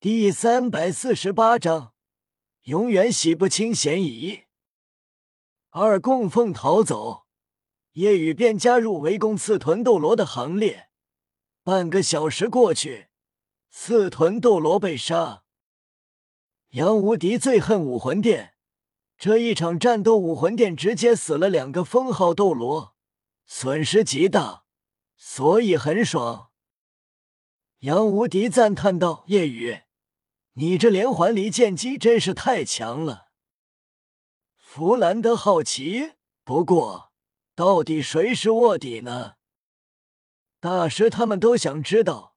第三百四十八章，永远洗不清嫌疑。二供奉逃走，夜雨便加入围攻刺豚斗罗的行列。半个小时过去，刺豚斗罗被杀。杨无敌最恨武魂殿，这一场战斗，武魂殿直接死了两个封号斗罗，损失极大，所以很爽。杨无敌赞叹道：“夜雨。”你这连环离剑姬真是太强了。弗兰德好奇，不过到底谁是卧底呢？大师他们都想知道。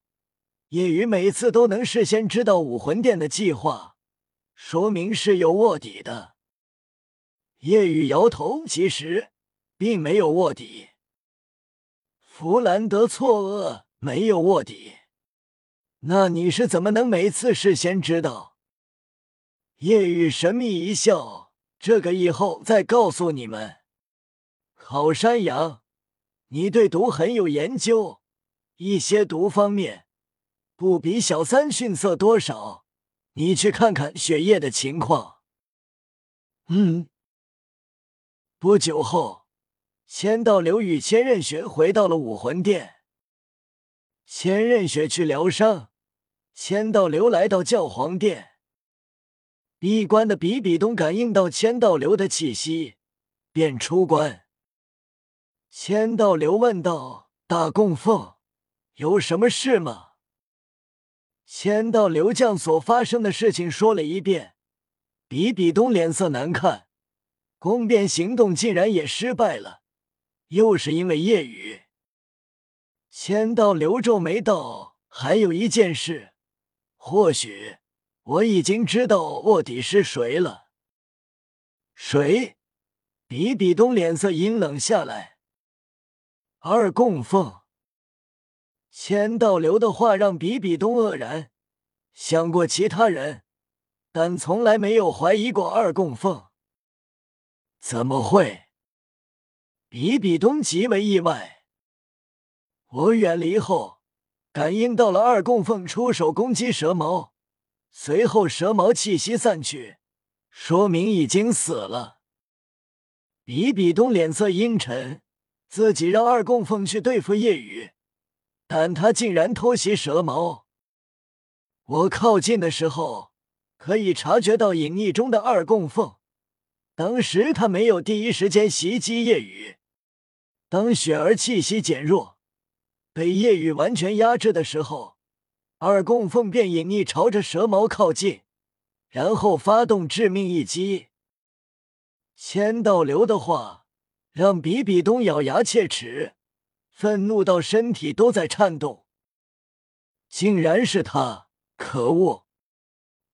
夜雨每次都能事先知道武魂殿的计划，说明是有卧底的。夜雨摇头，其实并没有卧底。弗兰德错愕，没有卧底。那你是怎么能每次事先知道？夜雨神秘一笑，这个以后再告诉你们。好山羊，你对毒很有研究，一些毒方面不比小三逊色多少。你去看看血液的情况。嗯。不久后，千道流与千仞雪回到了武魂殿。千仞雪去疗伤。千道流来到教皇殿，闭关的比比东感应到千道流的气息，便出关。千道流问道：“大供奉，有什么事吗？”千道流将所发生的事情说了一遍。比比东脸色难看，宫变行动竟然也失败了，又是因为夜雨。千道流皱眉道：“还有一件事。”或许我已经知道卧底是谁了。谁？比比东脸色阴冷下来。二供奉。千道流的话让比比东愕然，想过其他人，但从来没有怀疑过二供奉。怎么会？比比东极为意外。我远离后。感应到了二供奉出手攻击蛇矛，随后蛇矛气息散去，说明已经死了。比比东脸色阴沉，自己让二供奉去对付夜雨，但他竟然偷袭蛇矛。我靠近的时候可以察觉到隐匿中的二供奉，当时他没有第一时间袭击夜雨，当雪儿气息减弱。被夜雨完全压制的时候，二供奉便隐匿朝着蛇矛靠近，然后发动致命一击。千道流的话让比比东咬牙切齿，愤怒到身体都在颤动。竟然是他！可恶，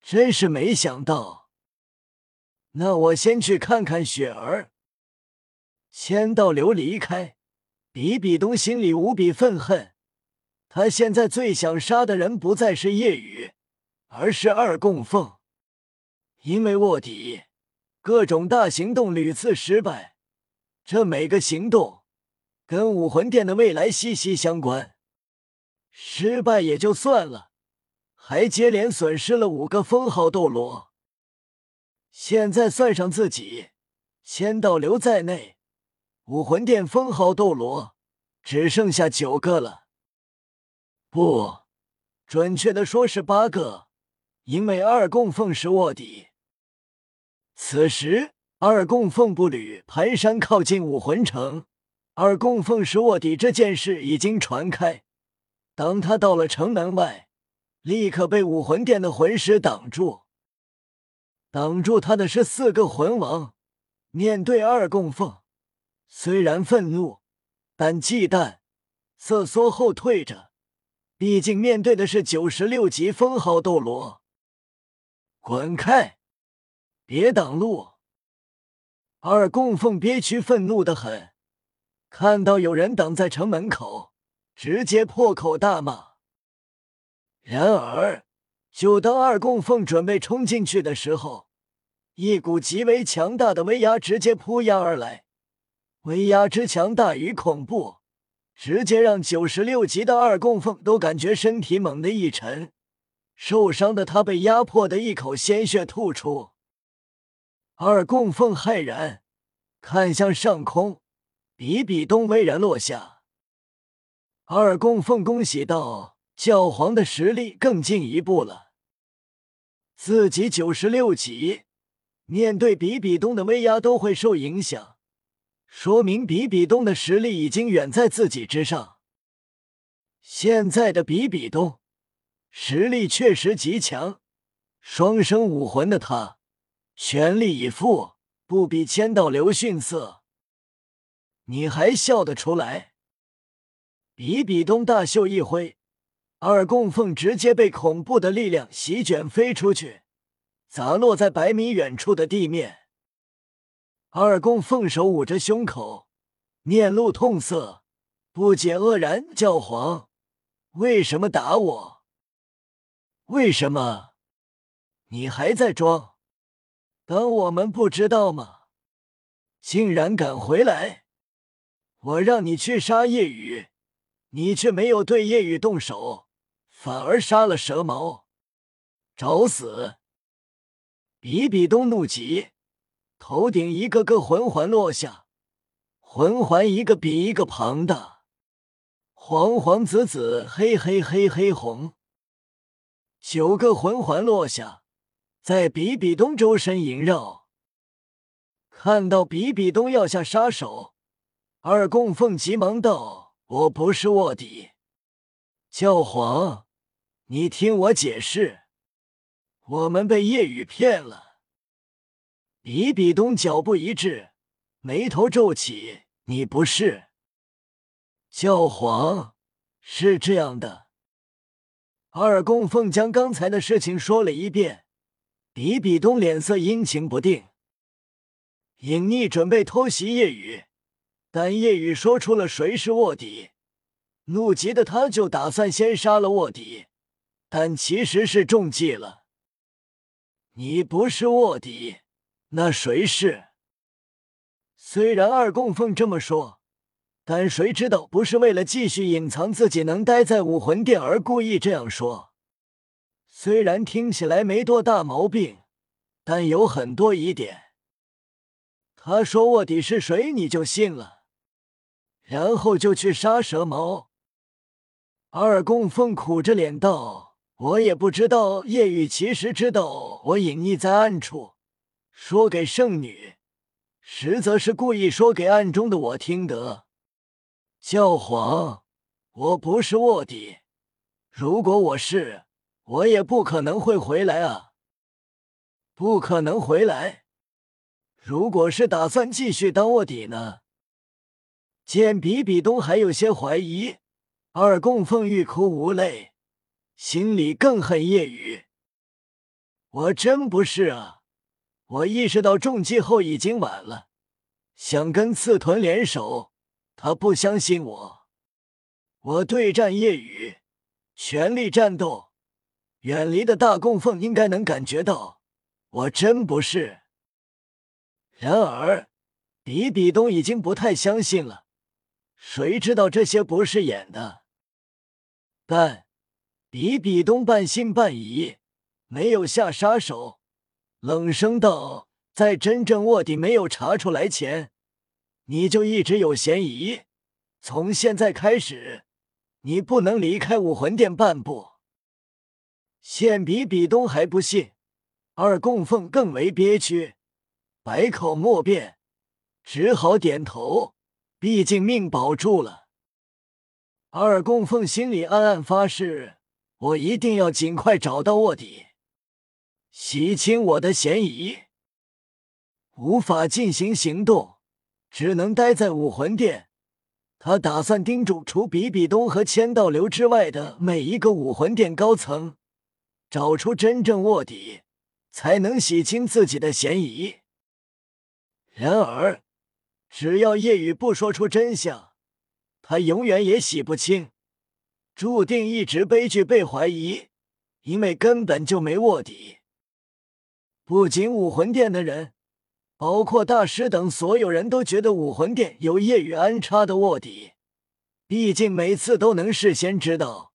真是没想到。那我先去看看雪儿。千道流离开。比比东心里无比愤恨，他现在最想杀的人不再是夜雨，而是二供奉。因为卧底，各种大行动屡次失败，这每个行动跟武魂殿的未来息息相关。失败也就算了，还接连损失了五个封号斗罗。现在算上自己，千道流在内。武魂殿封号斗罗只剩下九个了，不，准确的说是八个，因为二供奉是卧底。此时，二供奉步履蹒跚靠近武魂城，二供奉是卧底这件事已经传开。当他到了城门外，立刻被武魂殿的魂师挡住。挡住他的是四个魂王，面对二供奉。虽然愤怒，但忌惮，瑟缩后退着。毕竟面对的是九十六级封号斗罗。滚开！别挡路！二供奉憋屈愤怒的很，看到有人挡在城门口，直接破口大骂。然而，就当二供奉准备冲进去的时候，一股极为强大的威压直接扑压而来。威压之强大与恐怖，直接让九十六级的二供奉都感觉身体猛地一沉，受伤的他被压迫的一口鲜血吐出。二供奉骇然看向上空，比比东巍然落下。二供奉恭喜道：“教皇的实力更进一步了。”自己九十六级，面对比比东的威压都会受影响，说明比比东的实力已经远在自己之上。现在的比比东实力确实极强，双生武魂的他。全力以赴，不比千道流逊色。你还笑得出来？比比东大袖一挥，二供奉直接被恐怖的力量席卷飞出去，砸落在百米远处的地面。二公奉手捂着胸口，面露痛色，不解愕然：“教皇，为什么打我？为什么？你还在装？”当我们不知道吗？竟然敢回来！我让你去杀夜雨，你却没有对夜雨动手，反而杀了蛇矛，找死！比比东怒极，头顶一个个魂环落下，魂环一个比一个庞大，黄黄紫紫黑黑黑黑红，九个魂环落下。在比比东周身萦绕，看到比比东要下杀手，二供奉急忙道：“我不是卧底，教皇，你听我解释，我们被夜雨骗了。”比比东脚步一滞，眉头皱起：“你不是？”教皇是这样的，二供奉将刚才的事情说了一遍。比比东脸色阴晴不定，隐匿准备偷袭夜雨，但夜雨说出了谁是卧底，怒极的他就打算先杀了卧底，但其实是中计了。你不是卧底，那谁是？虽然二供奉这么说，但谁知道不是为了继续隐藏自己能待在武魂殿而故意这样说。虽然听起来没多大毛病，但有很多疑点。他说卧底是谁，你就信了，然后就去杀蛇矛。二供奉苦着脸道：“我也不知道，叶雨其实知道我隐匿在暗处，说给圣女，实则是故意说给暗中的我听得。教皇，我不是卧底，如果我是。”我也不可能会回来啊！不可能回来。如果是打算继续当卧底呢？见比比东还有些怀疑，二供奉欲哭无泪，心里更恨叶雨。我真不是啊！我意识到中计后已经晚了，想跟刺豚联手，他不相信我。我对战夜雨，全力战斗。远离的大供奉应该能感觉到，我真不是。然而，比比东已经不太相信了。谁知道这些不是演的？但比比东半信半疑，没有下杀手，冷声道：“在真正卧底没有查出来前，你就一直有嫌疑。从现在开始，你不能离开武魂殿半步。”现比比东还不信，二供奉更为憋屈，百口莫辩，只好点头。毕竟命保住了。二供奉心里暗暗发誓：我一定要尽快找到卧底，洗清我的嫌疑。无法进行行动，只能待在武魂殿。他打算叮嘱除比比东和千道流之外的每一个武魂殿高层。找出真正卧底，才能洗清自己的嫌疑。然而，只要叶雨不说出真相，他永远也洗不清，注定一直悲剧被怀疑，因为根本就没卧底。不仅武魂殿的人，包括大师等所有人都觉得武魂殿有叶雨安插的卧底，毕竟每次都能事先知道。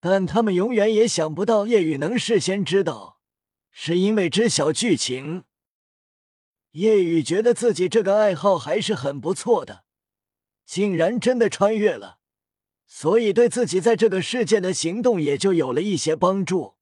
但他们永远也想不到叶雨能事先知道，是因为知晓剧情。叶雨觉得自己这个爱好还是很不错的，竟然真的穿越了，所以对自己在这个世界的行动也就有了一些帮助。